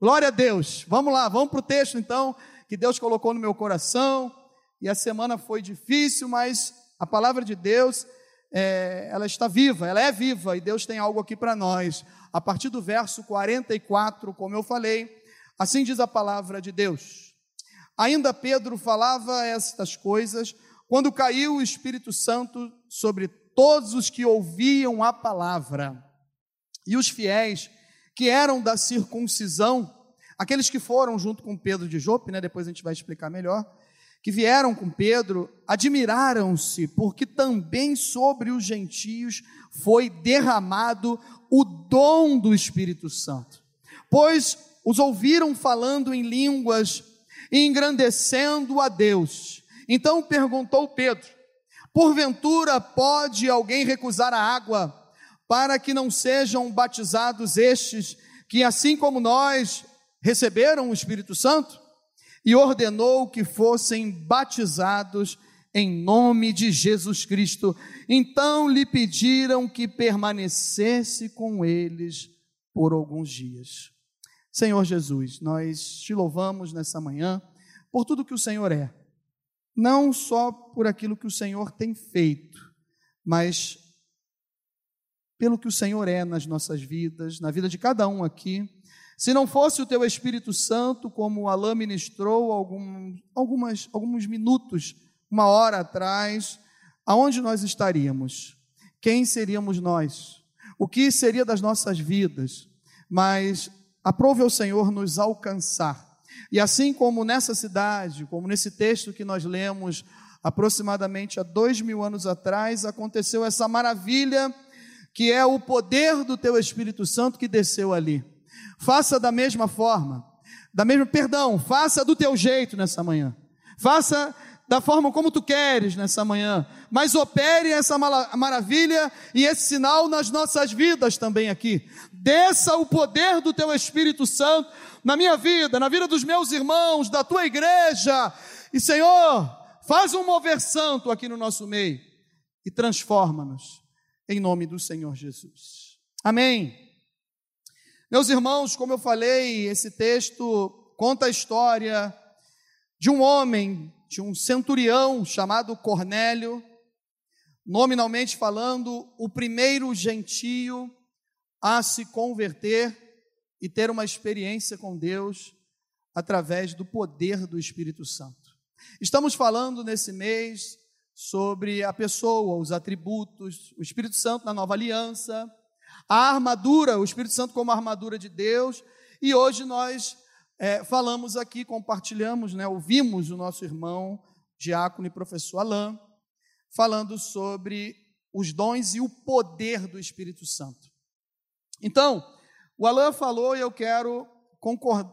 Glória a Deus. Vamos lá, vamos para o texto então, que Deus colocou no meu coração. E a semana foi difícil, mas a palavra de Deus, é, ela está viva, ela é viva, e Deus tem algo aqui para nós. A partir do verso 44, como eu falei, assim diz a palavra de Deus. Ainda Pedro falava estas coisas quando caiu o Espírito Santo sobre todos os que ouviam a palavra. E os fiéis que eram da circuncisão, aqueles que foram junto com Pedro de Jope, né, depois a gente vai explicar melhor, que vieram com Pedro, admiraram-se, porque também sobre os gentios foi derramado o dom do Espírito Santo. Pois os ouviram falando em línguas e engrandecendo a Deus. Então perguntou Pedro: Porventura pode alguém recusar a água para que não sejam batizados estes que, assim como nós, receberam o Espírito Santo, e ordenou que fossem batizados em nome de Jesus Cristo. Então lhe pediram que permanecesse com eles por alguns dias. Senhor Jesus, nós te louvamos nessa manhã por tudo que o Senhor é, não só por aquilo que o Senhor tem feito, mas pelo que o Senhor é nas nossas vidas, na vida de cada um aqui. Se não fosse o teu Espírito Santo, como o Alain ministrou algum, algumas, alguns minutos, uma hora atrás, aonde nós estaríamos? Quem seríamos nós? O que seria das nossas vidas? Mas aprove ao Senhor nos alcançar. E assim como nessa cidade, como nesse texto que nós lemos aproximadamente há dois mil anos atrás, aconteceu essa maravilha que é o poder do teu Espírito Santo que desceu ali. Faça da mesma forma, da mesma, perdão, faça do teu jeito nessa manhã. Faça da forma como tu queres nessa manhã, mas opere essa maravilha e esse sinal nas nossas vidas também aqui. Desça o poder do teu Espírito Santo na minha vida, na vida dos meus irmãos, da tua igreja. E Senhor, faz um mover santo aqui no nosso meio e transforma-nos em nome do Senhor Jesus. Amém. Meus irmãos, como eu falei, esse texto conta a história de um homem, de um centurião chamado Cornélio, nominalmente falando, o primeiro gentio a se converter e ter uma experiência com Deus através do poder do Espírito Santo. Estamos falando nesse mês sobre a pessoa, os atributos, o Espírito Santo na nova aliança, a armadura, o Espírito Santo como armadura de Deus, e hoje nós é, falamos aqui, compartilhamos, né, ouvimos o nosso irmão, diácono e professor Alain, falando sobre os dons e o poder do Espírito Santo. Então, o Alain falou e eu quero,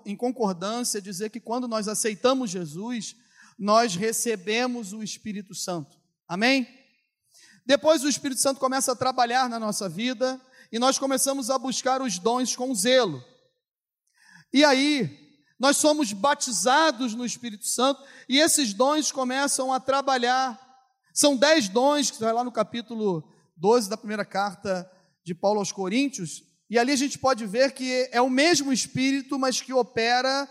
em concordância, dizer que quando nós aceitamos Jesus, nós recebemos o Espírito Santo. Amém? Depois o Espírito Santo começa a trabalhar na nossa vida e nós começamos a buscar os dons com zelo. E aí, nós somos batizados no Espírito Santo e esses dons começam a trabalhar. São dez dons, que vai lá no capítulo 12 da primeira carta de Paulo aos Coríntios, e ali a gente pode ver que é o mesmo Espírito, mas que opera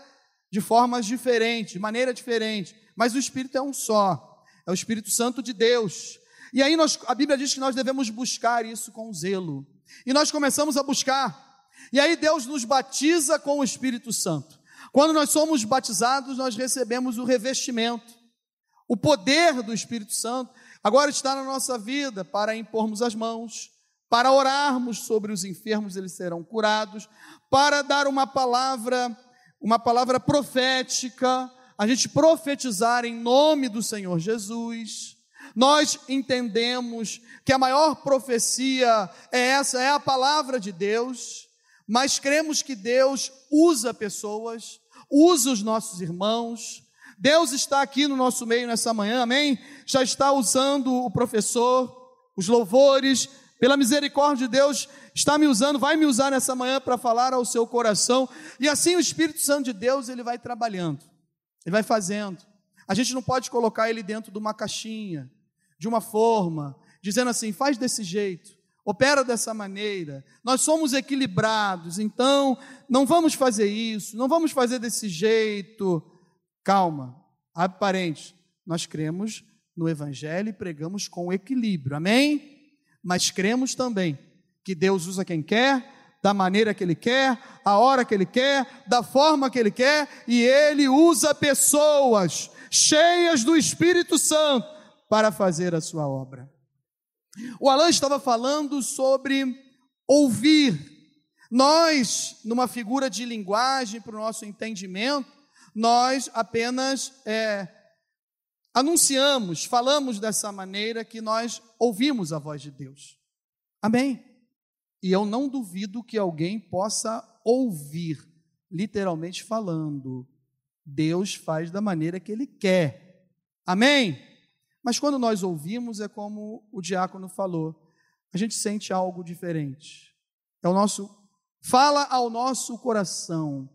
de formas diferentes, de maneira diferente mas o Espírito é um só, é o Espírito Santo de Deus. E aí nós, a Bíblia diz que nós devemos buscar isso com zelo. E nós começamos a buscar. E aí Deus nos batiza com o Espírito Santo. Quando nós somos batizados, nós recebemos o revestimento. O poder do Espírito Santo agora está na nossa vida para impormos as mãos, para orarmos sobre os enfermos, eles serão curados, para dar uma palavra, uma palavra profética, a gente profetizar em nome do Senhor Jesus. Nós entendemos que a maior profecia é essa, é a palavra de Deus, mas cremos que Deus usa pessoas, usa os nossos irmãos. Deus está aqui no nosso meio nessa manhã, amém? Já está usando o professor, os louvores, pela misericórdia de Deus, está me usando, vai me usar nessa manhã para falar ao seu coração. E assim o Espírito Santo de Deus, ele vai trabalhando. Ele vai fazendo. A gente não pode colocar ele dentro de uma caixinha, de uma forma, dizendo assim, faz desse jeito, opera dessa maneira. Nós somos equilibrados, então não vamos fazer isso, não vamos fazer desse jeito. Calma, aparente. Nós cremos no Evangelho e pregamos com equilíbrio, amém? Mas cremos também que Deus usa quem quer, da maneira que Ele quer, a hora que Ele quer, da forma que Ele quer, e Ele usa pessoas cheias do Espírito Santo para fazer a sua obra. O Alan estava falando sobre ouvir. Nós, numa figura de linguagem para o nosso entendimento, nós apenas é, anunciamos, falamos dessa maneira que nós ouvimos a voz de Deus. Amém? E eu não duvido que alguém possa ouvir, literalmente falando. Deus faz da maneira que Ele quer. Amém? Mas quando nós ouvimos, é como o diácono falou, a gente sente algo diferente. É o nosso fala ao nosso coração.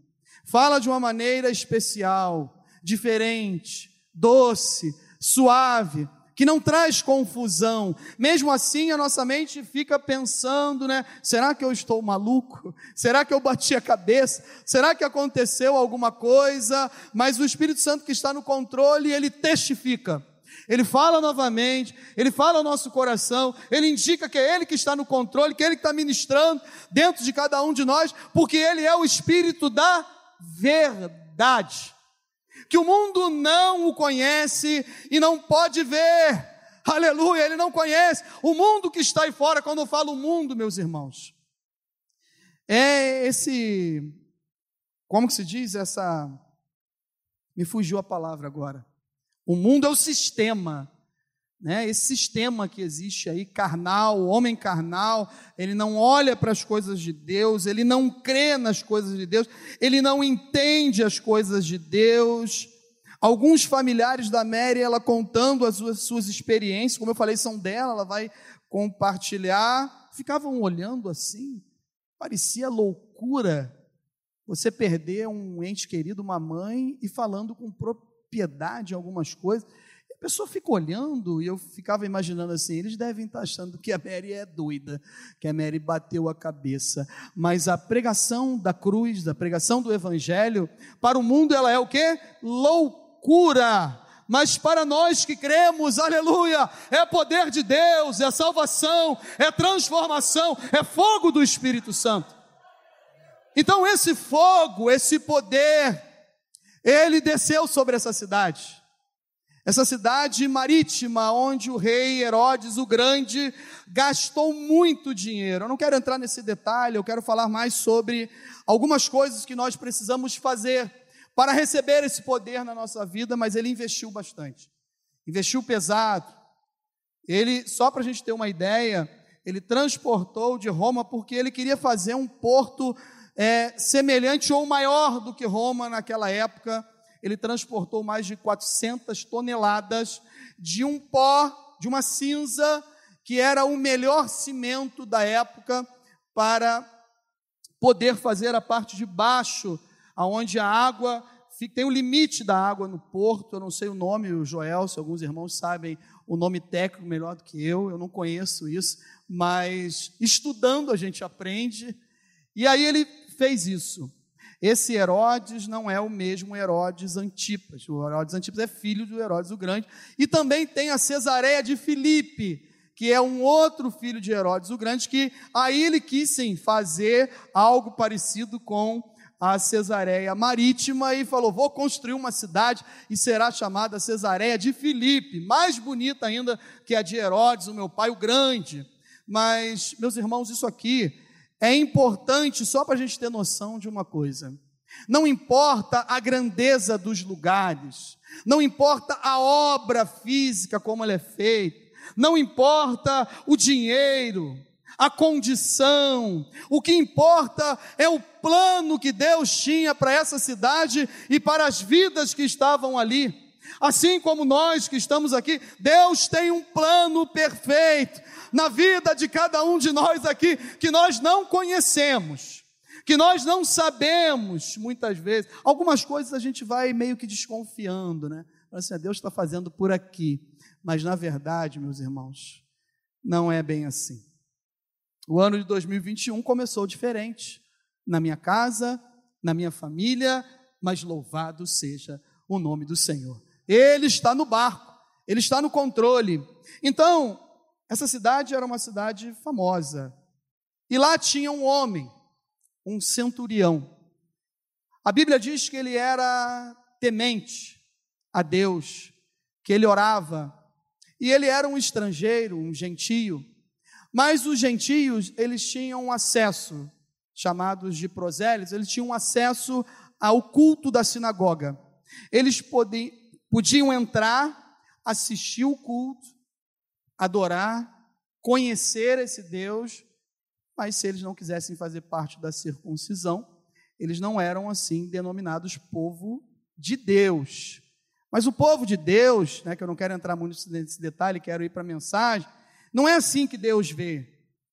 Fala de uma maneira especial, diferente, doce, suave, que não traz confusão. Mesmo assim, a nossa mente fica pensando, né? Será que eu estou maluco? Será que eu bati a cabeça? Será que aconteceu alguma coisa? Mas o Espírito Santo que está no controle, ele testifica. Ele fala novamente, ele fala ao nosso coração, ele indica que é ele que está no controle, que é ele que está ministrando dentro de cada um de nós, porque ele é o Espírito da verdade. Que o mundo não o conhece e não pode ver. Aleluia, ele não conhece. O mundo que está aí fora, quando eu falo mundo, meus irmãos, é esse, como que se diz, essa, me fugiu a palavra agora o mundo é o sistema, né? Esse sistema que existe aí, carnal, o homem carnal, ele não olha para as coisas de Deus, ele não crê nas coisas de Deus, ele não entende as coisas de Deus. Alguns familiares da Mary, ela contando as suas, suas experiências, como eu falei, são dela, ela vai compartilhar, ficavam olhando assim, parecia loucura você perder um ente querido, uma mãe, e falando com propriedade em algumas coisas. Pessoa fica olhando e eu ficava imaginando assim: eles devem estar achando que a Mary é doida, que a Mary bateu a cabeça. Mas a pregação da cruz, da pregação do evangelho, para o mundo ela é o que? Loucura mas para nós que cremos, aleluia, é poder de Deus, é salvação, é transformação, é fogo do Espírito Santo. Então, esse fogo, esse poder, ele desceu sobre essa cidade. Essa cidade marítima, onde o rei Herodes o Grande gastou muito dinheiro. Eu não quero entrar nesse detalhe, eu quero falar mais sobre algumas coisas que nós precisamos fazer para receber esse poder na nossa vida, mas ele investiu bastante. Investiu pesado. Ele, só para a gente ter uma ideia, ele transportou de Roma porque ele queria fazer um porto é, semelhante ou maior do que Roma naquela época. Ele transportou mais de 400 toneladas de um pó, de uma cinza, que era o melhor cimento da época para poder fazer a parte de baixo, aonde a água tem o limite da água no porto, eu não sei o nome, o Joel, se alguns irmãos sabem o nome técnico melhor do que eu, eu não conheço isso, mas estudando a gente aprende. E aí ele fez isso. Esse Herodes não é o mesmo Herodes Antipas. O Herodes Antipas é filho do Herodes o Grande. E também tem a Cesareia de Filipe, que é um outro filho de Herodes o Grande, que aí ele quis sim fazer algo parecido com a Cesareia Marítima e falou: Vou construir uma cidade e será chamada Cesareia de Filipe, mais bonita ainda que a de Herodes, o meu pai, o Grande. Mas, meus irmãos, isso aqui é importante só para a gente ter noção de uma coisa. Não importa a grandeza dos lugares, não importa a obra física como ela é feita, não importa o dinheiro, a condição, o que importa é o plano que Deus tinha para essa cidade e para as vidas que estavam ali. Assim como nós que estamos aqui, Deus tem um plano perfeito na vida de cada um de nós aqui que nós não conhecemos, que nós não sabemos muitas vezes. Algumas coisas a gente vai meio que desconfiando, né? Assim, ah, Deus está fazendo por aqui. Mas na verdade, meus irmãos, não é bem assim. O ano de 2021 começou diferente. Na minha casa, na minha família, mas louvado seja o nome do Senhor. Ele está no barco, ele está no controle. Então, essa cidade era uma cidade famosa. E lá tinha um homem, um centurião. A Bíblia diz que ele era temente a Deus, que ele orava. E ele era um estrangeiro, um gentio. Mas os gentios, eles tinham acesso, chamados de prosélitos, eles tinham acesso ao culto da sinagoga. Eles podiam, entrar, assistir o culto, adorar, conhecer esse Deus, mas se eles não quisessem fazer parte da circuncisão, eles não eram assim denominados povo de Deus. Mas o povo de Deus, né, que eu não quero entrar muito nesse detalhe, quero ir para a mensagem, não é assim que Deus vê.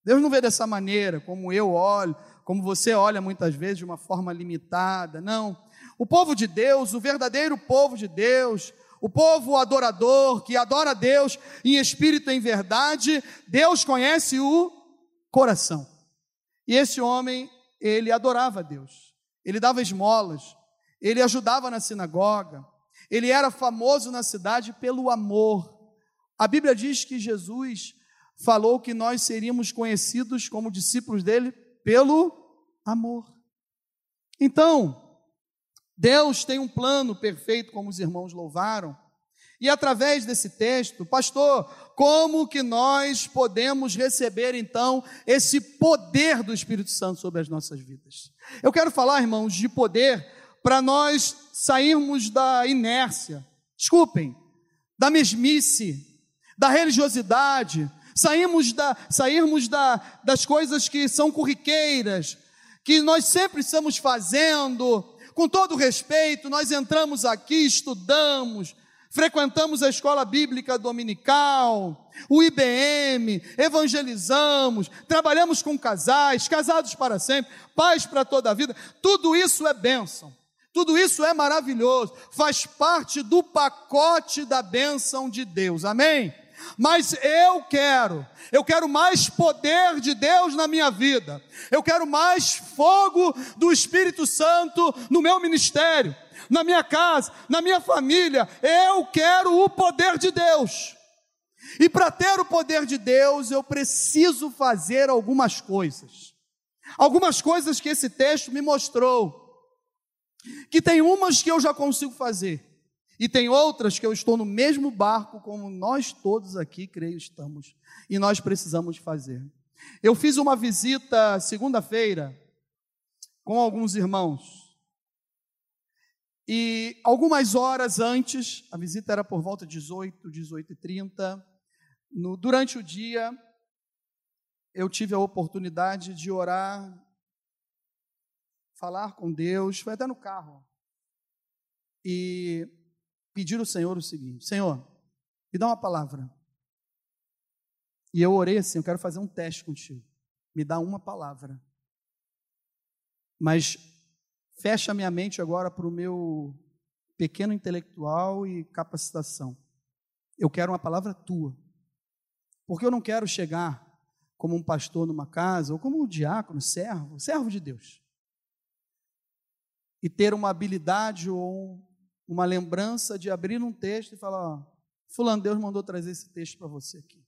Deus não vê dessa maneira, como eu olho, como você olha muitas vezes de uma forma limitada. Não. O povo de Deus, o verdadeiro povo de Deus, o povo adorador que adora Deus em espírito e em verdade, Deus conhece o coração. E esse homem, ele adorava Deus. Ele dava esmolas, ele ajudava na sinagoga, ele era famoso na cidade pelo amor. A Bíblia diz que Jesus falou que nós seríamos conhecidos como discípulos dele pelo amor. Então, Deus tem um plano perfeito, como os irmãos louvaram. E através desse texto, pastor, como que nós podemos receber então esse poder do Espírito Santo sobre as nossas vidas? Eu quero falar, irmãos, de poder para nós sairmos da inércia, desculpem, da mesmice, da religiosidade, sairmos, da, sairmos da, das coisas que são corriqueiras, que nós sempre estamos fazendo, com todo respeito, nós entramos aqui, estudamos, frequentamos a escola bíblica dominical, o IBM, evangelizamos, trabalhamos com casais, casados para sempre, pais para toda a vida, tudo isso é bênção. Tudo isso é maravilhoso, faz parte do pacote da bênção de Deus, amém? Mas eu quero, eu quero mais poder de Deus na minha vida, eu quero mais fogo do Espírito Santo no meu ministério, na minha casa, na minha família, eu quero o poder de Deus. E para ter o poder de Deus, eu preciso fazer algumas coisas. Algumas coisas que esse texto me mostrou. Que tem umas que eu já consigo fazer, e tem outras que eu estou no mesmo barco como nós todos aqui, creio, estamos. E nós precisamos fazer. Eu fiz uma visita segunda-feira com alguns irmãos. E algumas horas antes, a visita era por volta de 18, 18 e 30. No, durante o dia, eu tive a oportunidade de orar, falar com Deus, foi até no carro. E pedir ao Senhor o seguinte: Senhor, me dá uma palavra. E eu orei assim: eu quero fazer um teste contigo. Me dá uma palavra. Mas fecha minha mente agora para o meu pequeno intelectual e capacitação. Eu quero uma palavra tua. Porque eu não quero chegar como um pastor numa casa, ou como um diácono, servo, servo de Deus. E ter uma habilidade ou uma lembrança de abrir um texto e falar: ó, Fulano, Deus mandou trazer esse texto para você aqui.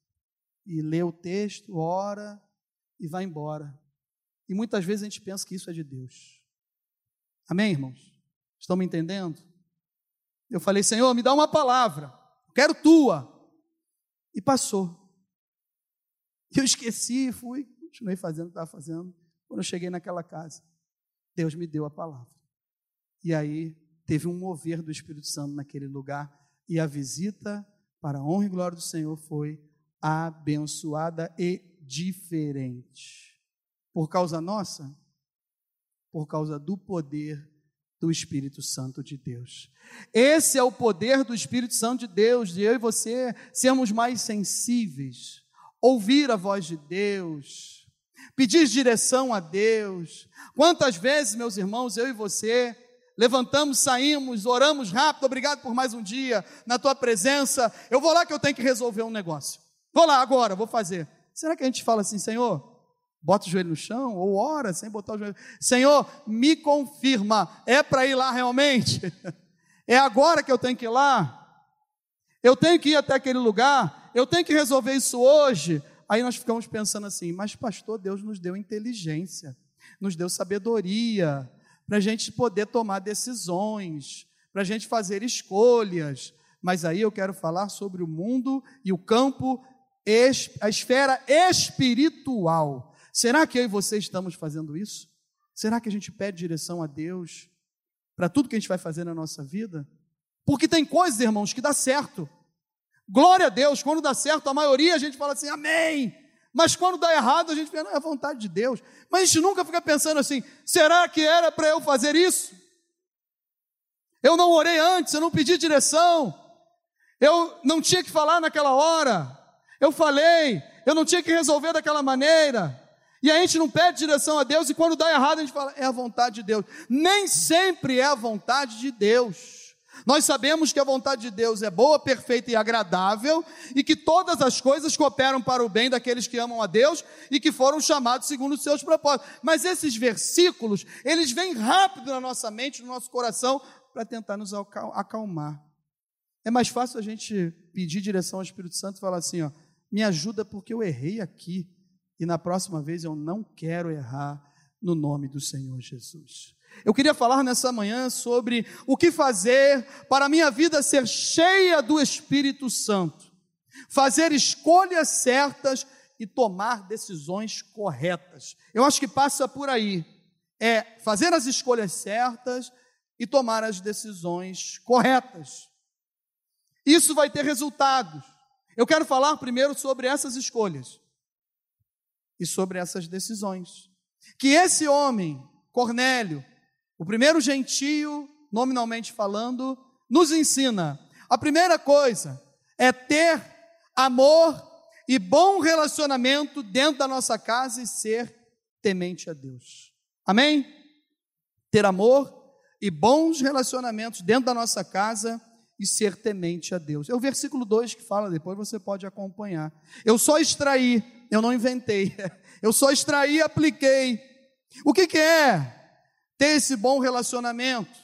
E lê o texto, ora e vai embora. E muitas vezes a gente pensa que isso é de Deus. Amém, irmãos? Estão me entendendo? Eu falei, Senhor, me dá uma palavra, quero tua. E passou. Eu esqueci, fui, continuei fazendo o que estava fazendo. Quando eu cheguei naquela casa, Deus me deu a palavra. E aí teve um mover do Espírito Santo naquele lugar e a visita para a honra e glória do Senhor foi abençoada e diferente. Por causa nossa? Por causa do poder do Espírito Santo de Deus. Esse é o poder do Espírito Santo de Deus, de eu e você sermos mais sensíveis, ouvir a voz de Deus, pedir direção a Deus. Quantas vezes, meus irmãos, eu e você levantamos, saímos, oramos rápido, obrigado por mais um dia na tua presença. Eu vou lá que eu tenho que resolver um negócio. Vou lá agora, vou fazer. Será que a gente fala assim, Senhor, bota o joelho no chão ou ora sem botar o joelho. Senhor, me confirma, é para ir lá realmente? É agora que eu tenho que ir lá? Eu tenho que ir até aquele lugar? Eu tenho que resolver isso hoje? Aí nós ficamos pensando assim, mas pastor, Deus nos deu inteligência, nos deu sabedoria, para a gente poder tomar decisões, para a gente fazer escolhas. Mas aí eu quero falar sobre o mundo e o campo, a esfera espiritual. Será que eu e você estamos fazendo isso? Será que a gente pede direção a Deus para tudo que a gente vai fazer na nossa vida? Porque tem coisas, irmãos, que dá certo. Glória a Deus, quando dá certo, a maioria a gente fala assim, amém. Mas quando dá errado, a gente pensa, não, é a vontade de Deus. Mas a gente nunca fica pensando assim, será que era para eu fazer isso? Eu não orei antes, eu não pedi direção. Eu não tinha que falar naquela hora. Eu falei, eu não tinha que resolver daquela maneira. E a gente não pede direção a Deus, e quando dá errado, a gente fala, é a vontade de Deus. Nem sempre é a vontade de Deus. Nós sabemos que a vontade de Deus é boa, perfeita e agradável, e que todas as coisas cooperam para o bem daqueles que amam a Deus e que foram chamados segundo os seus propósitos. Mas esses versículos, eles vêm rápido na nossa mente, no nosso coração, para tentar nos acalmar. É mais fácil a gente pedir direção ao Espírito Santo e falar assim: ó, me ajuda porque eu errei aqui, e na próxima vez eu não quero errar no nome do Senhor Jesus. Eu queria falar nessa manhã sobre o que fazer para a minha vida ser cheia do Espírito Santo, fazer escolhas certas e tomar decisões corretas. Eu acho que passa por aí. É fazer as escolhas certas e tomar as decisões corretas. Isso vai ter resultados. Eu quero falar primeiro sobre essas escolhas e sobre essas decisões. Que esse homem, Cornélio, o primeiro gentio, nominalmente falando, nos ensina. A primeira coisa é ter amor e bom relacionamento dentro da nossa casa e ser temente a Deus. Amém? Ter amor e bons relacionamentos dentro da nossa casa e ser temente a Deus. É o versículo 2 que fala, depois você pode acompanhar. Eu só extraí, eu não inventei. Eu só extraí e apliquei. O que, que é? Ter esse bom relacionamento.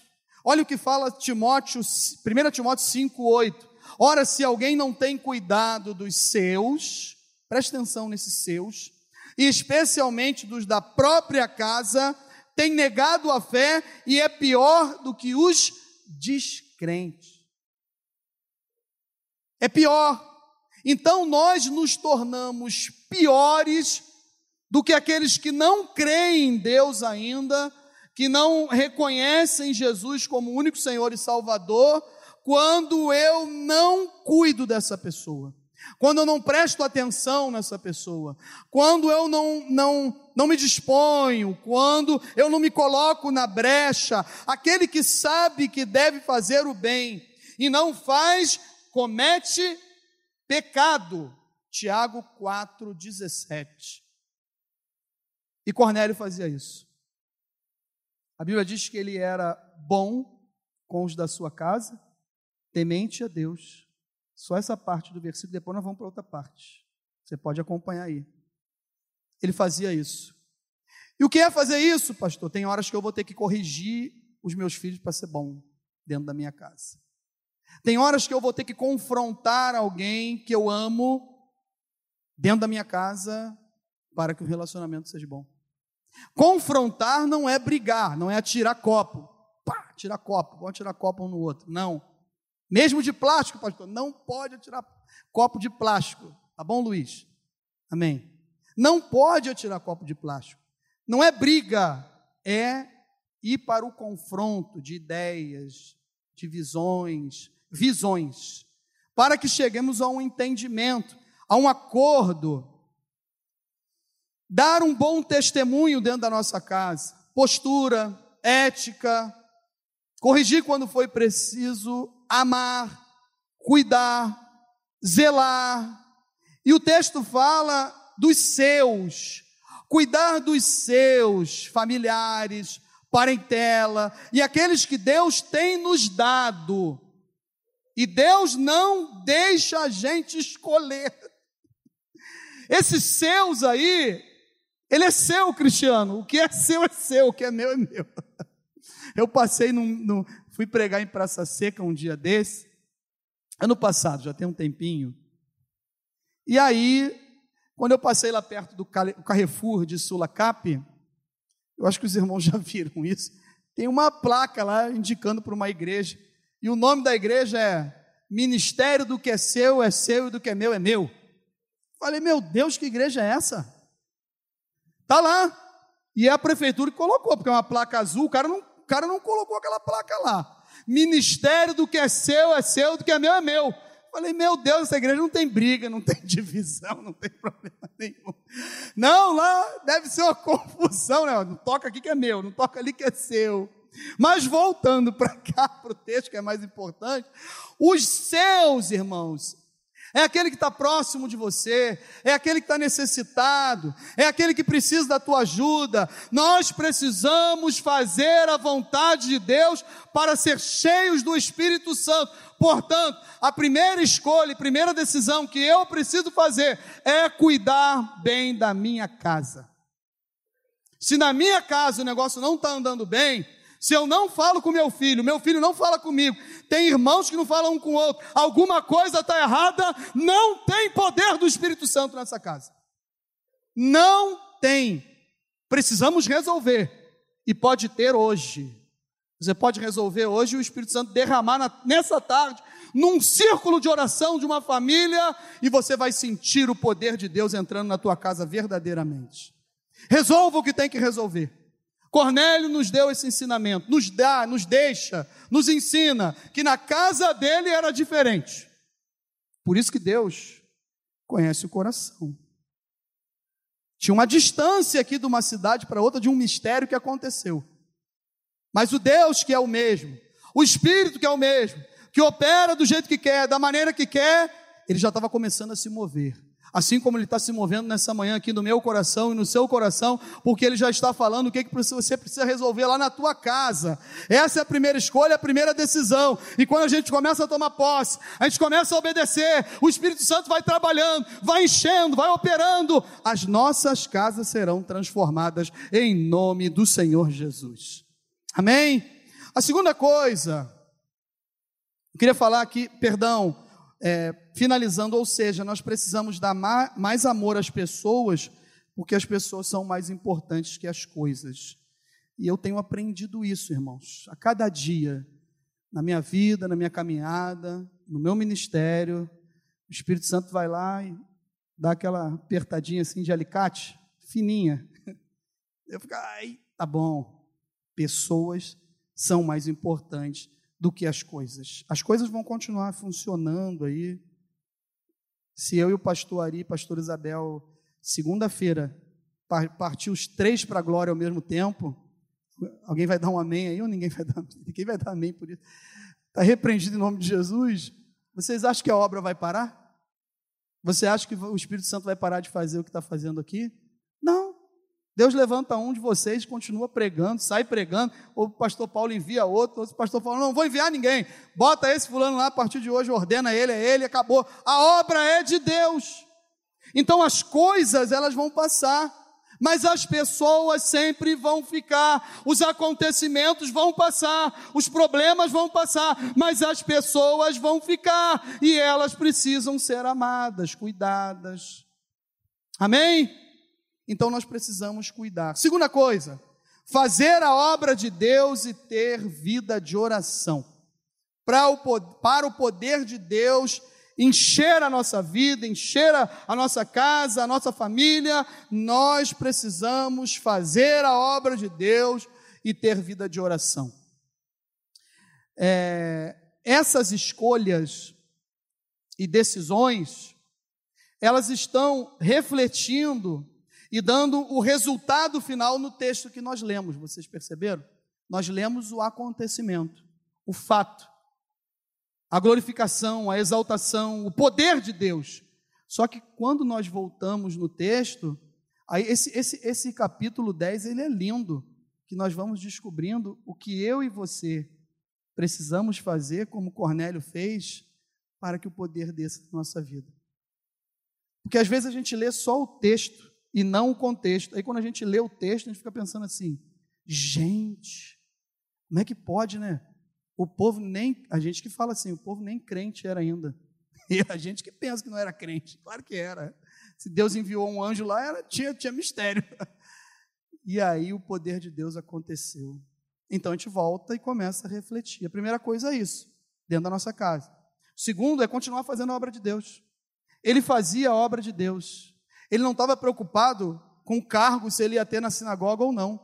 Olha o que fala Timóteo, 1 Timóteo 5,8. Ora, se alguém não tem cuidado dos seus, preste atenção nesses seus, e especialmente dos da própria casa, tem negado a fé e é pior do que os descrentes. É pior. Então nós nos tornamos piores do que aqueles que não creem em Deus ainda, que não reconhecem Jesus como único Senhor e Salvador, quando eu não cuido dessa pessoa, quando eu não presto atenção nessa pessoa, quando eu não, não, não me disponho, quando eu não me coloco na brecha, aquele que sabe que deve fazer o bem e não faz, comete pecado. Tiago 4,17. E Cornélio fazia isso. A Bíblia diz que ele era bom com os da sua casa, temente a Deus. Só essa parte do versículo, depois nós vamos para outra parte. Você pode acompanhar aí. Ele fazia isso. E o que é fazer isso, pastor? Tem horas que eu vou ter que corrigir os meus filhos para ser bom dentro da minha casa. Tem horas que eu vou ter que confrontar alguém que eu amo dentro da minha casa para que o relacionamento seja bom. Confrontar não é brigar, não é atirar copo. Pá, tirar copo, vamos atirar copo um no outro. Não. Mesmo de plástico, pastor, não pode atirar copo de plástico. Tá bom, Luiz? Amém. Não pode atirar copo de plástico. Não é briga, é ir para o confronto de ideias, de visões, visões, para que cheguemos a um entendimento, a um acordo dar um bom testemunho dentro da nossa casa, postura, ética, corrigir quando foi preciso, amar, cuidar, zelar. E o texto fala dos seus, cuidar dos seus familiares, parentela e aqueles que Deus tem nos dado. E Deus não deixa a gente escolher. Esses seus aí, Ele é seu, Cristiano. O que é seu é seu, o que é meu é meu. Eu passei num, num, fui pregar em Praça Seca um dia desse, ano passado, já tem um tempinho. E aí, quando eu passei lá perto do Carrefour de Sulacap, eu acho que os irmãos já viram isso. Tem uma placa lá indicando para uma igreja. E o nome da igreja é Ministério do que é seu é seu e do que é meu é meu. Falei, meu Deus, que igreja é essa? Tá lá. E é a prefeitura que colocou, porque é uma placa azul, o cara não, o cara não colocou aquela placa lá. Ministério do que é seu é seu, do que é meu é meu. Falei, meu Deus, essa igreja não tem briga, não tem divisão, não tem problema nenhum. Não, lá deve ser uma confusão, né? Não toca aqui que é meu, não toca ali que é seu. Mas voltando para cá, para o texto que é mais importante, os seus irmãos, é aquele que está próximo de você, é aquele que está necessitado, é aquele que precisa da tua ajuda. Nós precisamos fazer a vontade de Deus para ser cheios do Espírito Santo. Portanto, a primeira escolha, a primeira decisão que eu preciso fazer é cuidar bem da minha casa. Se na minha casa o negócio não está andando bem, se eu não falo com meu filho, meu filho não fala comigo, tem irmãos que não falam um com o outro, alguma coisa está errada, não tem poder do Espírito Santo nessa casa. Não tem. Precisamos resolver. E pode ter hoje. Você pode resolver hoje o Espírito Santo derramar na, nessa tarde, num círculo de oração de uma família, e você vai sentir o poder de Deus entrando na tua casa verdadeiramente. Resolva o que tem que resolver. Cornélio nos deu esse ensinamento, nos dá, nos deixa, nos ensina que na casa dele era diferente. Por isso que Deus conhece o coração. Tinha uma distância aqui de uma cidade para outra de um mistério que aconteceu. Mas o Deus que é o mesmo, o Espírito que é o mesmo, que opera do jeito que quer, da maneira que quer, ele já estava começando a se mover assim como Ele está se movendo nessa manhã aqui no meu coração e no seu coração, porque Ele já está falando o que, que você precisa resolver lá na tua casa. Essa é a primeira escolha, a primeira decisão. E quando a gente começa a tomar posse, a gente começa a obedecer, o Espírito Santo vai trabalhando, vai enchendo, vai operando, as nossas casas serão transformadas em nome do Senhor Jesus. Amém? A segunda coisa, eu queria falar aqui, perdão, é, finalizando, ou seja, nós precisamos dar mais amor às pessoas, porque as pessoas são mais importantes que as coisas. E eu tenho aprendido isso, irmãos, a cada dia, na minha vida, na minha caminhada, no meu ministério, o Espírito Santo vai lá e dá aquela apertadinha assim de alicate, fininha. Eu fico, ai, tá bom. Pessoas são mais importantes do que as coisas. As coisas vão continuar funcionando aí. Se eu e o pastor Ari, pastor Isabel, segunda-feira, partir os três para a glória ao mesmo tempo, alguém vai dar um amém aí ou ninguém vai dar, ninguém vai dar amém por isso? Está repreendido em nome de Jesus? Vocês acham que a obra vai parar? Você acha que o Espírito Santo vai parar de fazer o que está fazendo aqui? Deus levanta um de vocês, continua pregando, sai pregando, ou o pastor Paulo envia outro, ou o pastor Paulo, não vou enviar ninguém, bota esse fulano lá, a partir de hoje ordena ele, é ele, acabou. A obra é de Deus. Então as coisas, elas vão passar, mas as pessoas sempre vão ficar, os acontecimentos vão passar, os problemas vão passar, mas as pessoas vão ficar, e elas precisam ser amadas, cuidadas. Amém? Então nós precisamos cuidar. Segunda coisa, fazer a obra de Deus e ter vida de oração. Para o, para o poder de Deus encher a nossa vida, encher a, nossa casa, a nossa família, nós precisamos fazer a obra de Deus e ter vida de oração. É, essas escolhas e decisões, elas estão refletindo e dando o resultado final no texto que nós lemos. Vocês perceberam? Nós lemos o acontecimento, o fato, a glorificação, a exaltação, o poder de Deus. Só que quando nós voltamos no texto, aí esse, esse, esse capítulo 10 ele é lindo, que nós vamos descobrindo o que eu e você precisamos fazer, como Cornélio fez, para que o poder desça na nossa vida. Porque às vezes a gente lê só o texto, e não o contexto. Aí quando a gente lê o texto, a gente fica pensando assim: gente, como é que pode, né? O povo nem, a gente que fala assim, o povo nem crente era ainda. E a gente que pensa que não era crente, claro que era. Se Deus enviou um anjo lá, era, tinha, tinha mistério. E aí o poder de Deus aconteceu. Então a gente volta e começa a refletir. A primeira coisa é isso, dentro da nossa casa. O segundo é continuar fazendo a obra de Deus. Ele fazia a obra de Deus. Ele não estava preocupado com o cargo, se ele ia ter na sinagoga ou não.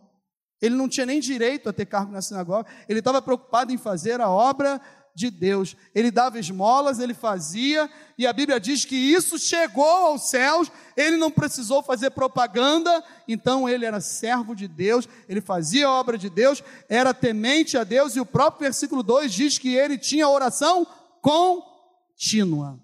Ele não tinha nem direito a ter cargo na sinagoga. Ele estava preocupado em fazer a obra de Deus. Ele dava esmolas, ele fazia, e a Bíblia diz que isso chegou aos céus, ele não precisou fazer propaganda, então ele era servo de Deus, ele fazia a obra de Deus, era temente a Deus, e o próprio versículo 2 diz que ele tinha oração contínua.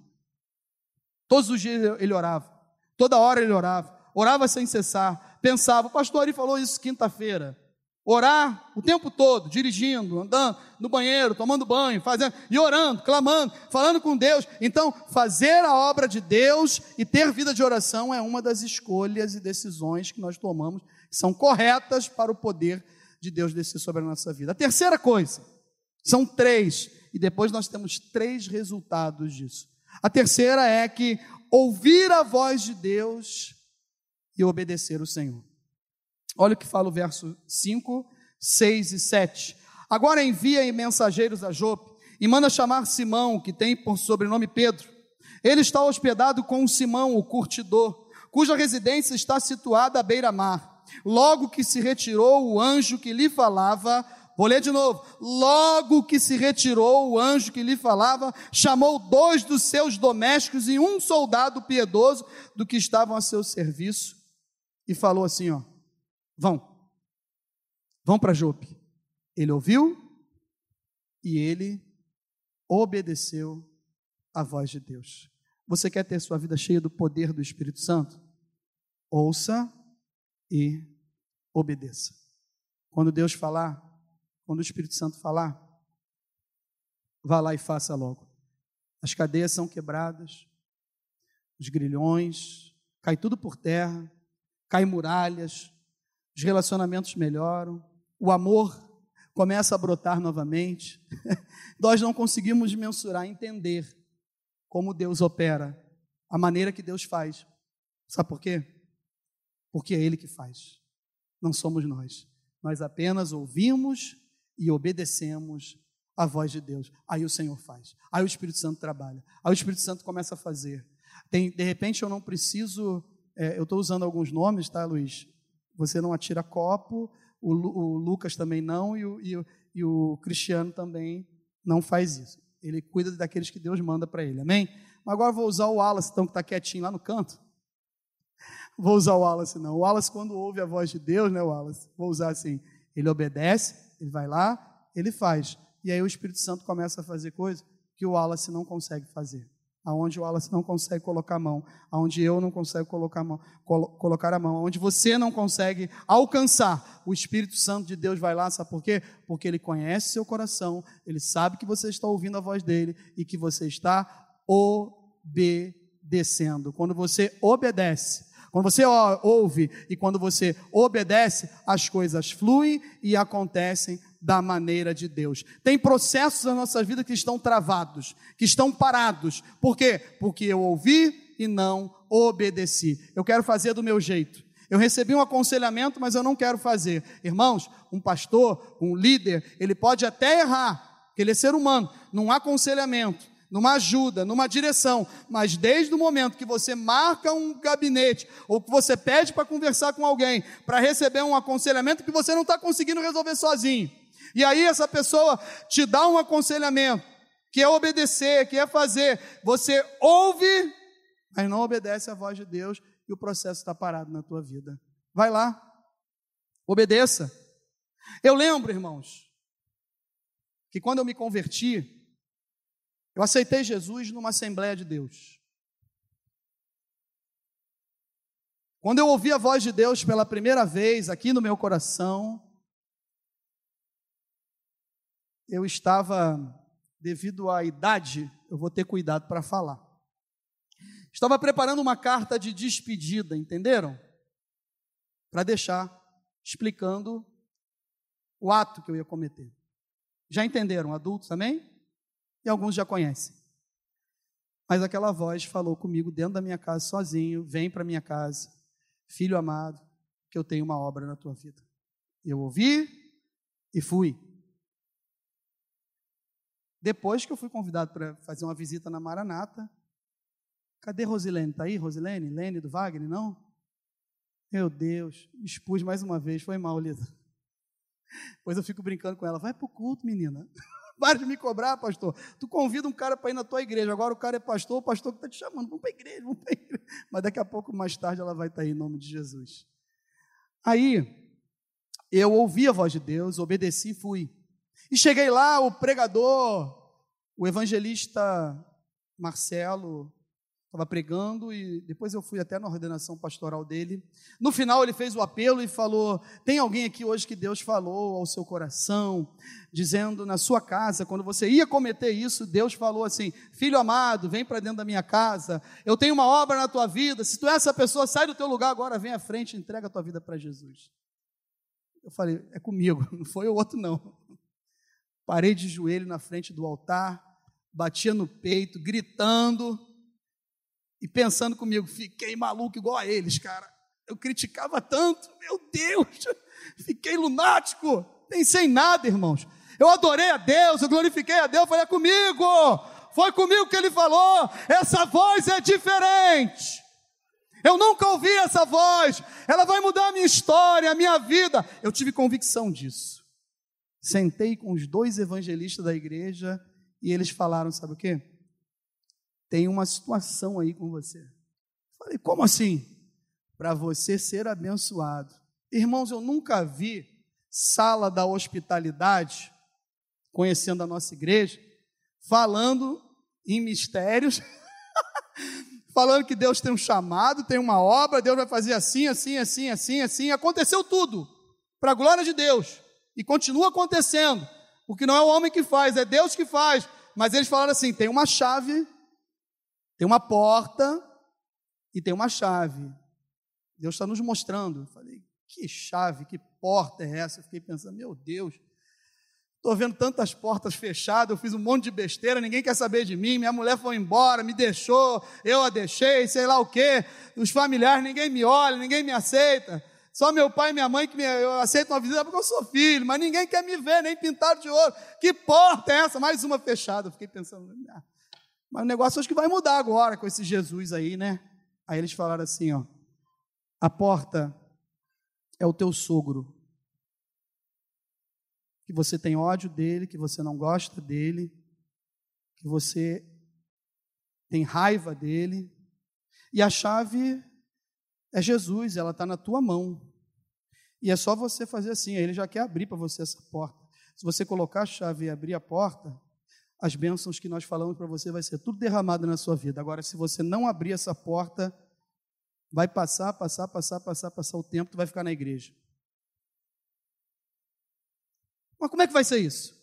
Todos os dias ele orava, toda hora ele orava, orava sem cessar, pensava, o pastor Ari falou isso quinta-feira. Orar o tempo todo, dirigindo, andando no banheiro, tomando banho, fazendo e orando, clamando, falando com Deus. Então, fazer a obra de Deus e ter vida de oração é uma das escolhas e decisões que nós tomamos, que são corretas para o poder de Deus descer sobre a nossa vida. A terceira coisa, são três, e depois nós temos três resultados disso. A terceira é que ouvir a voz de Deus e obedecer o Senhor. Olha o que fala o verso 5, 6 e 7. Agora envia mensageiros a Jope e manda chamar Simão, que tem por sobrenome Pedro. Ele está hospedado com Simão, o curtidor, cuja residência está situada à beira-mar. Logo que se retirou o anjo que lhe falava, vou ler de novo. Logo que se retirou o anjo que lhe falava, chamou dois dos seus domésticos e um soldado piedoso do que estavam a seu serviço e falou assim: ó, Vão. Vão para Jope. Ele ouviu e ele obedeceu à voz de Deus. Você quer ter sua vida cheia do poder do Espírito Santo? Ouça e obedeça. Quando Deus falar, quando o Espírito Santo falar, vá lá e faça logo. As cadeias são quebradas, os grilhões, cai tudo por terra, cai muralhas, os relacionamentos melhoram, o amor começa a brotar novamente. Nós não conseguimos mensurar, entender como Deus opera, a maneira que Deus faz. Sabe por quê? Porque é Ele que faz, não somos nós. Nós apenas ouvimos e obedecemos a voz de Deus. Aí o Senhor faz. Aí o Espírito Santo trabalha. Aí o Espírito Santo começa a fazer. Tem, de repente eu não preciso. É, eu estou usando alguns nomes, tá, Luiz? Você não atira copo, o, o Lucas também não, e o, e, o, e o Cristiano também não faz isso. Ele cuida daqueles que Deus manda para ele, amém? Mas agora vou usar o Wallace, então, que está quietinho lá no canto. Vou usar o Wallace, não. O Wallace, quando ouve a voz de Deus, né, Wallace? Vou usar assim: ele obedece, ele vai lá, ele faz. E aí o Espírito Santo começa a fazer coisas que o Wallace não consegue fazer aonde o Wallace não consegue colocar a mão, aonde eu não consigo colocar a mão, colo colocar a mão, aonde você não consegue alcançar, o Espírito Santo de Deus vai lá, sabe por quê? Porque ele conhece seu coração, ele sabe que você está ouvindo a voz dele e que você está obedecendo. Quando você obedece, quando você ouve e quando você obedece, as coisas fluem e acontecem da maneira de Deus. Tem processos na nossa vida que estão travados, que estão parados. Por quê? Porque eu ouvi e não obedeci. Eu quero fazer do meu jeito. Eu recebi um aconselhamento, mas eu não quero fazer. Irmãos, um pastor, um líder, ele pode até errar, porque ele é ser humano, num aconselhamento, numa ajuda, numa direção, mas desde o momento que você marca um gabinete, ou que você pede para conversar com alguém, para receber um aconselhamento que você não está conseguindo resolver sozinho, e aí essa pessoa te dá um aconselhamento, que é obedecer, que é fazer. Você ouve, mas não obedece à voz de Deus e o processo está parado na tua vida. Vai lá, obedeça. Eu lembro, irmãos, que quando eu me converti, eu aceitei Jesus numa Assembleia de Deus. Quando eu ouvi a voz de Deus pela primeira vez aqui no meu coração, eu estava, devido à idade, eu vou ter cuidado para falar. Estava preparando uma carta de despedida, entenderam? para deixar, explicando o ato que eu ia cometer. Já entenderam, adultos, amém? E alguns já conhecem. Mas aquela voz falou comigo dentro da minha casa, sozinho: vem para minha casa, filho amado, que eu tenho uma obra na tua vida. Eu ouvi e fui. Depois que eu fui convidado para fazer uma visita na Maranata, cadê Rosilene? Está aí, Rosilene? Lene do Wagner? Não? Meu Deus, expus mais uma vez, foi mal, Lisa. Pois eu fico brincando com ela, vai para o culto, menina. Para de me cobrar, pastor. Tu convida um cara para ir na tua igreja, agora o cara é pastor, o pastor que está te chamando, vamos para a igreja, vamos para a igreja. Mas daqui a pouco, mais tarde, ela vai estar tá aí em nome de Jesus. Aí, eu ouvi a voz de Deus, obedeci e fui. E cheguei lá, o pregador, o evangelista Marcelo, estava pregando e depois eu fui até na ordenação pastoral dele. No final ele fez o apelo e falou: Tem alguém aqui hoje que Deus falou ao seu coração, dizendo na sua casa, quando você ia cometer isso, Deus falou assim: Filho amado, vem para dentro da minha casa, eu tenho uma obra na tua vida. Se tu é essa pessoa, sai do teu lugar agora, vem à frente entrega a tua vida para Jesus. Eu falei: É comigo, não foi o outro não. Parei de joelho na frente do altar, batia no peito, gritando e pensando comigo, fiquei maluco igual a eles, cara. Eu criticava tanto, meu Deus, fiquei lunático, pensei em nada, irmãos. Eu adorei a Deus, eu glorifiquei a Deus, falei, é comigo, foi comigo que ele falou, essa voz é diferente. Eu nunca ouvi essa voz, ela vai mudar a minha história, a minha vida. Eu tive convicção disso. Sentei com os dois evangelistas da igreja e eles falaram: sabe o quê? Tem uma situação aí com você. Falei: como assim? Para você ser abençoado. Irmãos, eu nunca vi sala da hospitalidade, conhecendo a nossa igreja, falando em mistérios, falando que Deus tem um chamado, tem uma obra, Deus vai fazer assim, assim, assim, assim, assim. Aconteceu tudo, para a glória de Deus. E continua acontecendo, porque não é o homem que faz, é Deus que faz. Mas eles falaram assim: tem uma chave, tem uma porta e tem uma chave. Deus está nos mostrando. Eu falei, que chave, que porta é essa? Eu fiquei pensando, meu Deus, estou vendo tantas portas fechadas, eu fiz um monte de besteira, ninguém quer saber de mim, minha mulher foi embora, me deixou, eu a deixei, sei lá o quê, os familiares, ninguém me olha, ninguém me aceita. Só meu pai e minha mãe que me, eu aceito uma visita porque eu sou filho, mas ninguém quer me ver, nem pintado de ouro. Que porta é essa? Mais uma fechada. Eu fiquei pensando, ah, mas o negócio acho que vai mudar agora com esse Jesus aí, né? Aí eles falaram assim, ó, a porta é o teu sogro. Que você tem ódio dele, que você não gosta dele, que você tem raiva dele. E a chave é Jesus, ela está na tua mão. E é só você fazer assim, aí ele já quer abrir para você essa porta. Se você colocar a chave e abrir a porta, as bênçãos que nós falamos para você vai ser tudo derramado na sua vida. Agora, se você não abrir essa porta, vai passar, passar, passar, passar, passar o tempo, tu vai ficar na igreja. Mas como é que vai ser isso?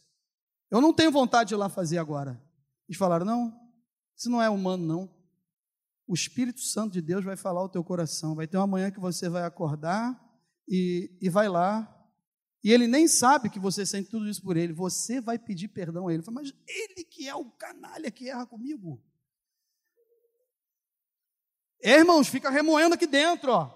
Eu não tenho vontade de ir lá fazer agora. Eles falaram, não, isso não é humano, não o Espírito Santo de Deus vai falar ao teu coração. Vai ter uma manhã que você vai acordar e, e vai lá. E ele nem sabe que você sente tudo isso por ele. Você vai pedir perdão a ele. Mas ele que é o canalha que erra comigo. É, irmãos, fica remoendo aqui dentro, ó.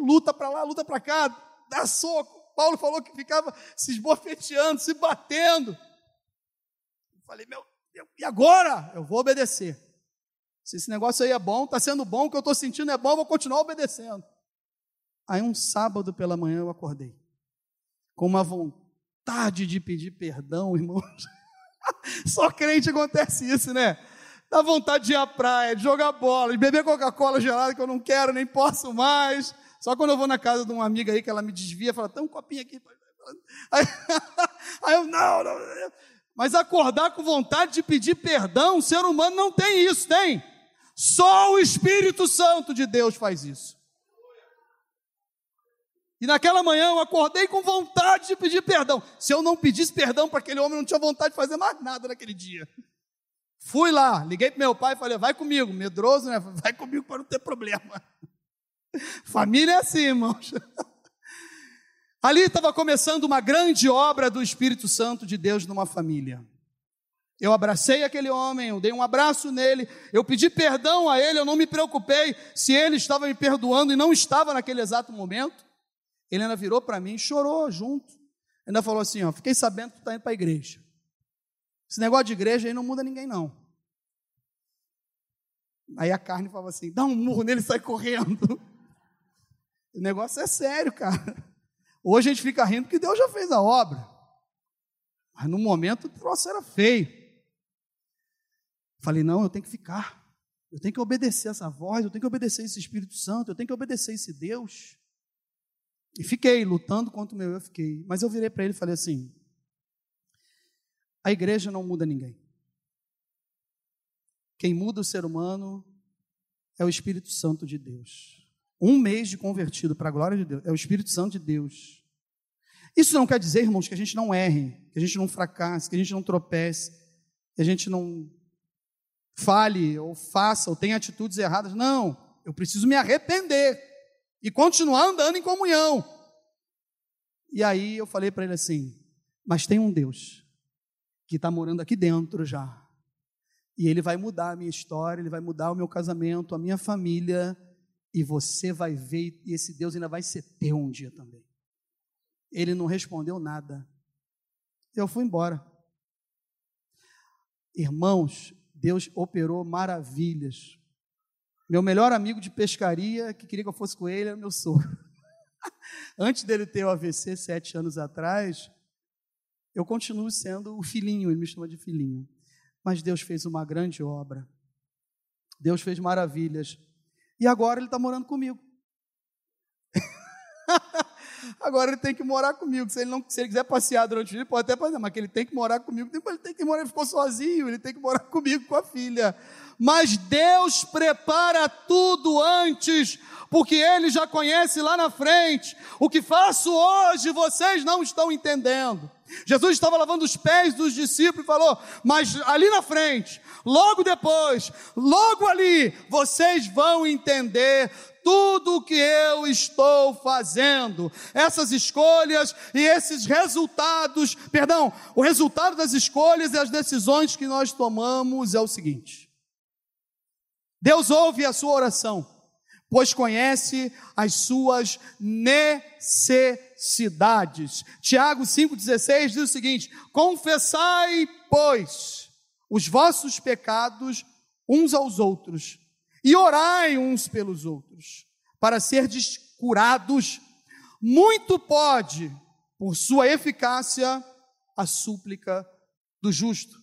Luta para lá, luta para cá, dá soco. Paulo falou que ficava se esbofeteando, se batendo. Eu falei, meu, e agora? Eu vou obedecer. Se esse negócio aí é bom, está sendo bom, o que eu estou sentindo é bom, vou continuar obedecendo. Aí um sábado pela manhã eu acordei, com uma vontade de pedir perdão, irmãos. Só crente acontece isso, né? Dá vontade de ir à praia, de jogar bola, de beber Coca-Cola gelada que eu não quero, nem posso mais. Só quando eu vou na casa de uma amiga aí que ela me desvia, fala, tem um copinho aqui. Aí, aí eu, não, não. Mas acordar com vontade de pedir perdão, o ser humano não tem isso, tem? Só o Espírito Santo de Deus faz isso. E naquela manhã eu acordei com vontade de pedir perdão. Se eu não pedisse perdão para aquele homem, eu não tinha vontade de fazer mais nada naquele dia. Fui lá, liguei para meu pai e falei: vai comigo, medroso, né? Vai comigo para não ter problema. Família é assim, irmãos. Ali estava começando uma grande obra do Espírito Santo de Deus numa família. Eu abracei aquele homem, eu dei um abraço nele, eu pedi perdão a ele, eu não me preocupei se ele estava me perdoando e não estava naquele exato momento. Ele ainda virou para mim e chorou junto. Ainda falou assim: ó, fiquei sabendo que tu está indo para a igreja. Esse negócio de igreja aí não muda ninguém, não. Aí a carne falava assim: dá um murro nele e sai correndo. O negócio é sério, cara. Hoje a gente fica rindo porque Deus já fez a obra. Mas no momento o troço era feio. Falei: não, eu tenho que ficar. Eu tenho que obedecer essa voz, eu tenho que obedecer esse Espírito Santo, eu tenho que obedecer esse Deus. E fiquei lutando contra o meu eu, fiquei. Mas eu virei para ele e falei assim: a igreja não muda ninguém. Quem muda o ser humano é o Espírito Santo de Deus. Um mês de convertido para a glória de Deus é o Espírito Santo de Deus. Isso não quer dizer, irmãos, que a gente não erre, que a gente não fracasse, que a gente não tropece, que a gente não fale ou faça ou tenha atitudes erradas. Não, eu preciso me arrepender e continuar andando em comunhão. E aí eu falei para ele assim: Mas tem um Deus que está morando aqui dentro já. E ele vai mudar a minha história, ele vai mudar o meu casamento, a minha família, e você vai ver, e esse Deus ainda vai ser teu um dia também. Ele não respondeu nada. Eu fui embora. Irmãos, Deus operou maravilhas. Meu melhor amigo de pescaria, que queria que eu fosse com ele, era meu sogro. Antes dele ter o AVC, sete anos atrás, eu continuo sendo o filhinho, ele me chama de filhinho. Mas Deus fez uma grande obra. Deus fez maravilhas. E agora ele está morando comigo. Agora ele tem que morar comigo. Se ele, não, se ele quiser passear durante o dia, pode até passear, mas que ele tem que morar comigo. Ele tem que morar, ele ficou sozinho, ele tem que morar comigo, com a filha. Mas Deus prepara tudo antes porque Ele já conhece lá na frente. O que faço hoje vocês não estão entendendo. Jesus estava lavando os pés dos discípulos e falou: Mas ali na frente, logo depois, logo ali, vocês vão entender tudo o que eu estou fazendo. Essas escolhas e esses resultados, perdão, o resultado das escolhas e as decisões que nós tomamos é o seguinte: Deus ouve a sua oração pois conhece as suas necessidades. Tiago 5,16 diz o seguinte: Confessai, pois, os vossos pecados uns aos outros, e orai uns pelos outros, para serdes curados. Muito pode, por sua eficácia, a súplica do justo.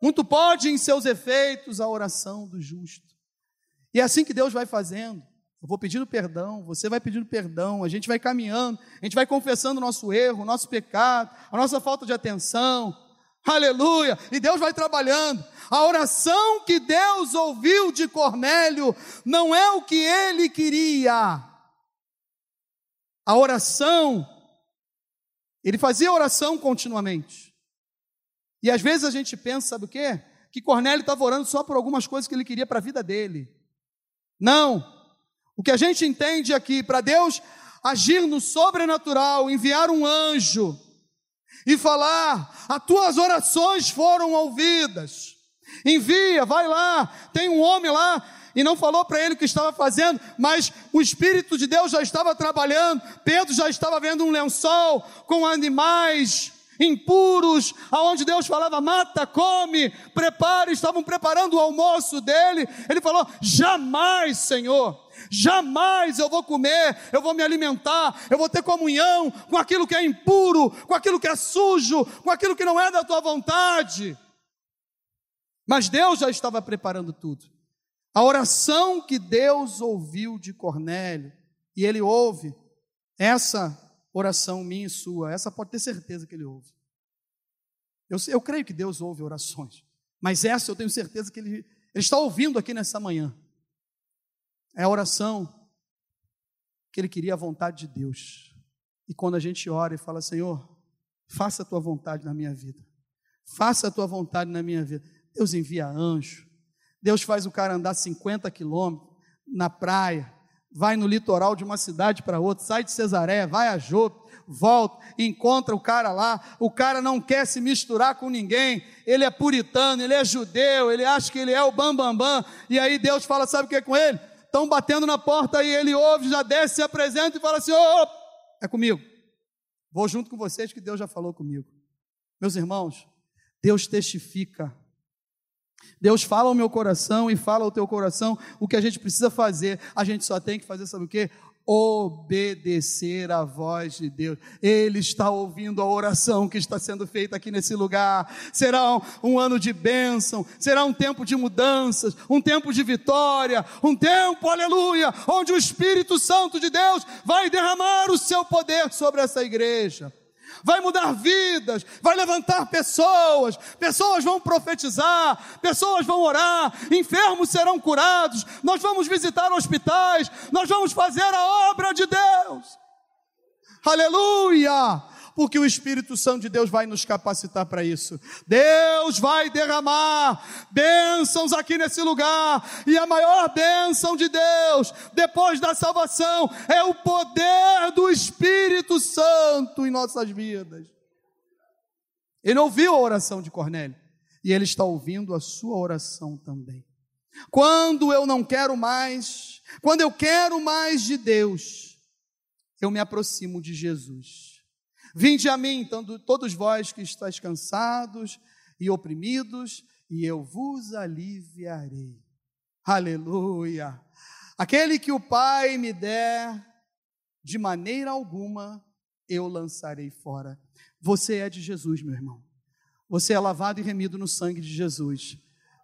Muito pode em seus efeitos a oração do justo. E é assim que Deus vai fazendo. Eu vou pedindo perdão, você vai pedindo perdão, a gente vai caminhando, a gente vai confessando o nosso erro, o nosso pecado, a nossa falta de atenção. Aleluia! E Deus vai trabalhando. A oração que Deus ouviu de Cornélio não é o que ele queria. A oração, ele fazia oração continuamente. E às vezes a gente pensa, sabe o quê? Que Cornélio estava orando só por algumas coisas que ele queria para a vida dele. Não. O que a gente entende aqui, para Deus agir no sobrenatural, enviar um anjo e falar: as tuas orações foram ouvidas. Envia, vai lá, tem um homem lá e não falou para ele o que estava fazendo, mas o Espírito de Deus já estava trabalhando. Pedro já estava vendo um lençol com animais impuros, aonde Deus falava, mata, come, prepare, estavam preparando o almoço dele. Ele falou: jamais, Senhor, jamais eu vou comer, eu vou me alimentar, eu vou ter comunhão com aquilo que é impuro, com aquilo que é sujo, com aquilo que não é da tua vontade. Mas Deus já estava preparando tudo. A oração que Deus ouviu de Cornélio, e ele ouve essa oração minha e sua, essa pode ter certeza que ele ouve. Eu, eu creio que Deus ouve orações, mas essa eu tenho certeza que ele, ele está ouvindo aqui nessa manhã. É a oração que ele queria a vontade de Deus. E quando a gente ora e fala, Senhor, faça a tua vontade na minha vida, faça a tua vontade na minha vida. Deus envia anjo, Deus faz o cara andar 50 quilômetros na praia, vai no litoral de uma cidade para outra, sai de Cesaré, vai a Jope, volta, encontra o cara lá, o cara não quer se misturar com ninguém, ele é puritano, ele é judeu, ele acha que ele é o bambambam, bam, bam, e aí Deus fala, sabe o que é com ele? Estão batendo na porta e ele ouve, já desce, se apresenta e fala assim, oh, é comigo, vou junto com vocês que Deus já falou comigo. Meus irmãos, Deus testifica Deus fala ao meu coração e fala ao teu coração o que a gente precisa fazer. A gente só tem que fazer, sabe o quê? Obedecer à voz de Deus. Ele está ouvindo a oração que está sendo feita aqui nesse lugar. Será um, ano de bênção, será um tempo de mudanças, um tempo de vitória, um tempo, aleluia, onde o Espírito Santo de Deus vai derramar o seu poder sobre essa igreja vai mudar vidas, vai levantar pessoas, pessoas vão profetizar, pessoas vão orar, enfermos serão curados, nós vamos visitar hospitais, nós vamos fazer a obra de Deus. Aleluia! Porque o Espírito Santo de Deus vai nos capacitar para isso. Deus vai derramar bênçãos aqui nesse lugar, e a maior bênção de Deus, depois da salvação, é o poder do Espírito Santo em nossas vidas. Ele ouviu a oração de Cornélio, e ele está ouvindo a sua oração também. Quando eu não quero mais, quando eu quero mais de Deus, eu me aproximo de Jesus. Vinde a mim, então, todos vós que estáis cansados e oprimidos, e eu vos aliviarei. Aleluia! Aquele que o Pai me der, de maneira alguma eu lançarei fora. Você é de Jesus, meu irmão. Você é lavado e remido no sangue de Jesus.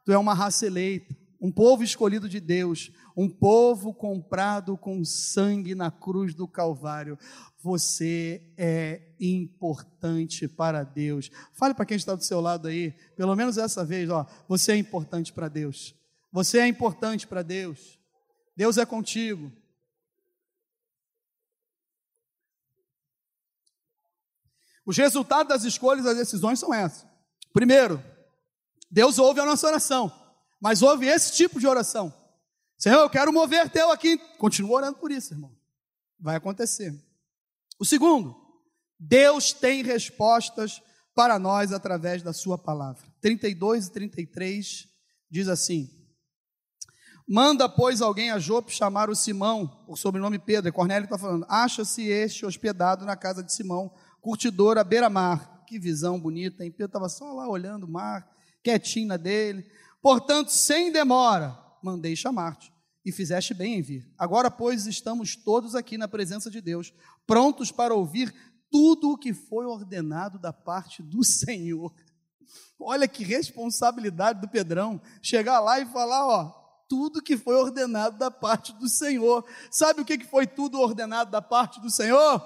Tu é uma raça eleita, um povo escolhido de Deus, um povo comprado com sangue na cruz do Calvário. Você é importante para Deus. Fale para quem está do seu lado aí, pelo menos essa vez, ó, você é importante para Deus. Você é importante para Deus. Deus é contigo. Os resultados das escolhas e das decisões são esses. Primeiro, Deus ouve a nossa oração, mas ouve esse tipo de oração. Senhor, eu quero mover teu aqui. Continua orando por isso, irmão. Vai acontecer. O segundo, Deus tem respostas para nós através da sua palavra. 32 e 33 diz assim: Manda, pois, alguém a Jope chamar o Simão, por sobrenome Pedro. E Cornélio está falando: Acha-se este hospedado na casa de Simão, curtidor à beira-mar. Que visão bonita, hein? Pedro estava só lá olhando o mar, quietinho na dele. Portanto, sem demora, mandei chamar-te e fizeste bem em vir. Agora, pois, estamos todos aqui na presença de Deus, prontos para ouvir tudo o que foi ordenado da parte do Senhor. Olha que responsabilidade do Pedrão, chegar lá e falar, ó, tudo que foi ordenado da parte do Senhor. Sabe o que foi tudo ordenado da parte do Senhor?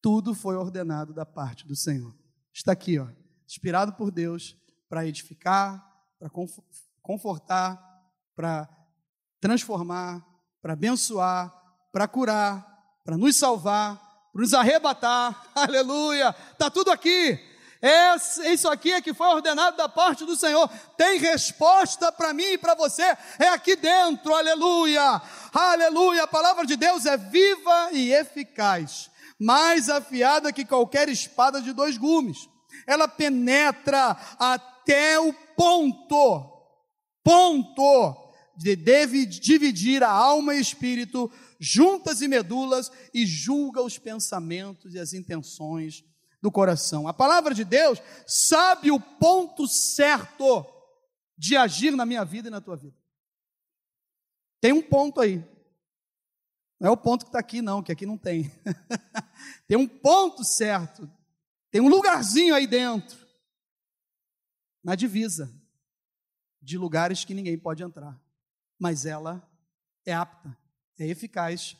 Tudo foi ordenado da parte do Senhor. Está aqui, ó, inspirado por Deus para edificar, para confortar, para transformar, para abençoar, para curar, para nos salvar, para nos arrebatar. Aleluia! Está tudo aqui. Esse, isso aqui é que foi ordenado da parte do Senhor. Tem resposta para mim e para você. É aqui dentro. Aleluia! Aleluia! A palavra de Deus é viva e eficaz, mais afiada que qualquer espada de dois gumes. Ela penetra até o ponto ponto de dividir a alma e espírito, juntas e medulas, e julga os pensamentos e as intenções do coração. A palavra de Deus sabe o ponto certo de agir na minha vida e na tua vida. Tem um ponto aí. Não é o ponto que está aqui, não, que aqui não tem. tem um ponto certo. Tem um lugarzinho aí dentro. Na divisa de lugares que ninguém pode entrar. Mas ela é apta, é eficaz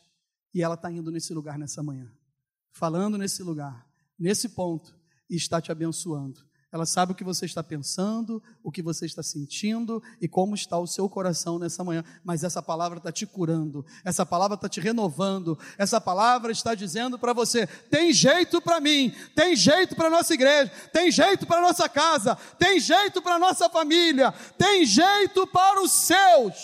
e ela está indo nesse lugar nessa manhã, falando nesse lugar, nesse ponto e está te abençoando. Ela sabe o que você está pensando, o que você está sentindo e como está o seu coração nessa manhã. Mas essa palavra está te curando, essa palavra está te renovando, essa palavra está dizendo para você: tem jeito para mim, tem jeito para nossa igreja, tem jeito para nossa casa, tem jeito para nossa família, tem jeito para os seus.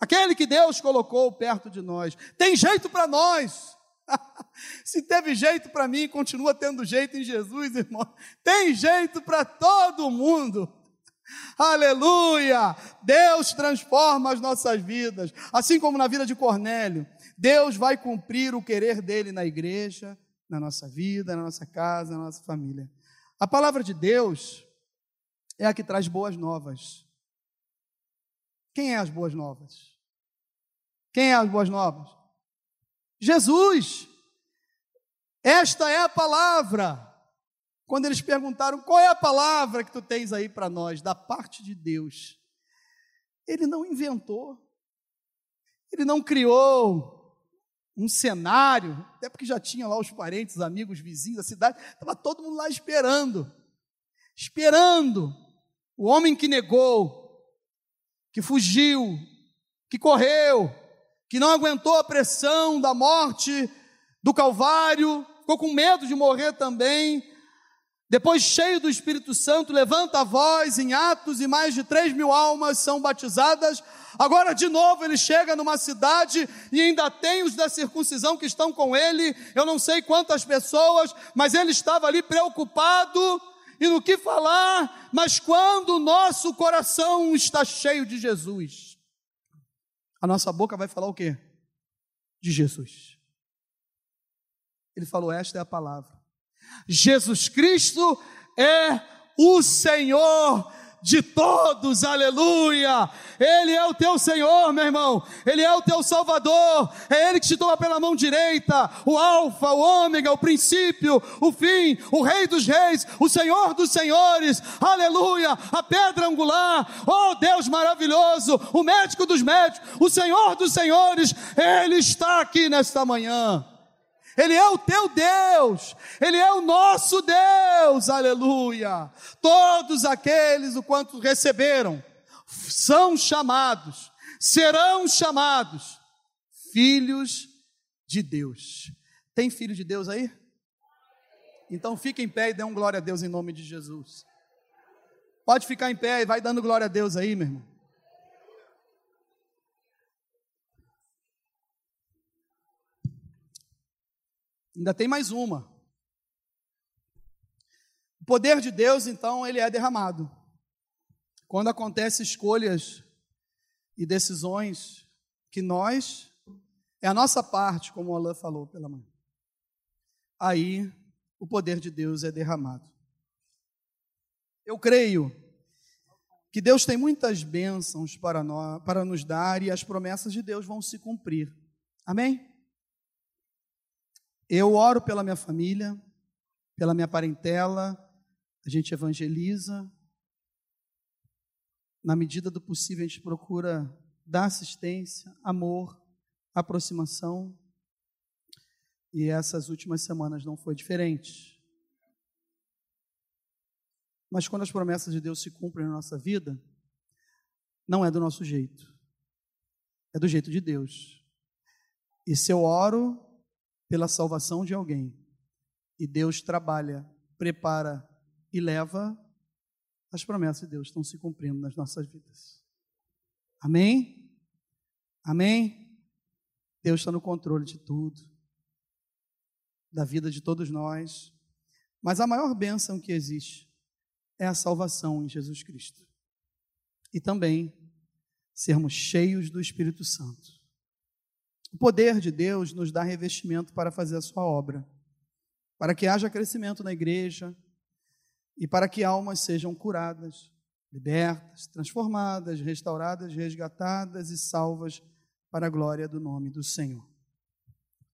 aquele que Deus colocou perto de nós. Tem jeito para nós. Se teve jeito para mim, continua tendo jeito em Jesus, irmão. Tem jeito para todo mundo. Aleluia! Deus transforma as nossas vidas, assim como na vida de Cornélio. Deus vai cumprir o querer dele na igreja, na nossa vida, na nossa casa, na nossa família. A palavra de Deus é a que traz boas novas. Quem é as boas novas? Quem é as boas novas? Jesus. Esta é a palavra. Quando eles perguntaram qual é a palavra que tu tens aí para nós, da parte de Deus, ele não inventou, ele não criou um cenário, até porque já tinha lá os parentes, os amigos, vizinhos da cidade, estava todo mundo lá esperando, esperando o homem que negou, que fugiu, que correu, que não aguentou a pressão da morte, do Calvário, ficou com medo de morrer também. Depois, cheio do Espírito Santo, levanta a voz em Atos e mais de três mil almas são batizadas. Agora, de novo, ele chega numa cidade e ainda tem os da circuncisão que estão com ele. Eu não sei quantas pessoas, mas ele estava ali preocupado e no que falar. Mas quando o nosso coração está cheio de Jesus, a nossa boca vai falar o quê? De Jesus. Ele falou: Esta é a palavra. Jesus Cristo é o Senhor de todos, aleluia. Ele é o teu Senhor, meu irmão. Ele é o teu Salvador. É Ele que te toma pela mão direita, o Alfa, o Ômega, o princípio, o fim, o Rei dos Reis, o Senhor dos Senhores, aleluia. A pedra angular, oh Deus maravilhoso, o médico dos médicos, o Senhor dos Senhores, Ele está aqui nesta manhã. Ele é o teu Deus, Ele é o nosso Deus, aleluia. Todos aqueles o quanto receberam são chamados, serão chamados filhos de Deus. Tem filho de Deus aí? Então fique em pé e dê um glória a Deus em nome de Jesus. Pode ficar em pé e vai dando glória a Deus aí, meu irmão. Ainda tem mais uma. O poder de Deus, então, ele é derramado. Quando acontecem escolhas e decisões que nós, é a nossa parte, como o Alain falou pela manhã. Aí o poder de Deus é derramado. Eu creio que Deus tem muitas bênçãos para, nós, para nos dar e as promessas de Deus vão se cumprir. Amém? Eu oro pela minha família, pela minha parentela, a gente evangeliza. Na medida do possível, a gente procura dar assistência, amor, aproximação. E essas últimas semanas não foi diferente. Mas quando as promessas de Deus se cumprem na nossa vida, não é do nosso jeito, é do jeito de Deus. E se eu oro pela salvação de alguém. E Deus trabalha, prepara e leva, as promessas de Deus estão se cumprindo nas nossas vidas. Amém? Amém? Deus está no controle de tudo, da vida de todos nós. Mas a maior bênção que existe é a salvação em Jesus Cristo. E também sermos cheios do Espírito Santo. O poder de Deus nos dá revestimento para fazer a sua obra, para que haja crescimento na igreja e para que almas sejam curadas, libertas, transformadas, restauradas, resgatadas e salvas para a glória do nome do Senhor.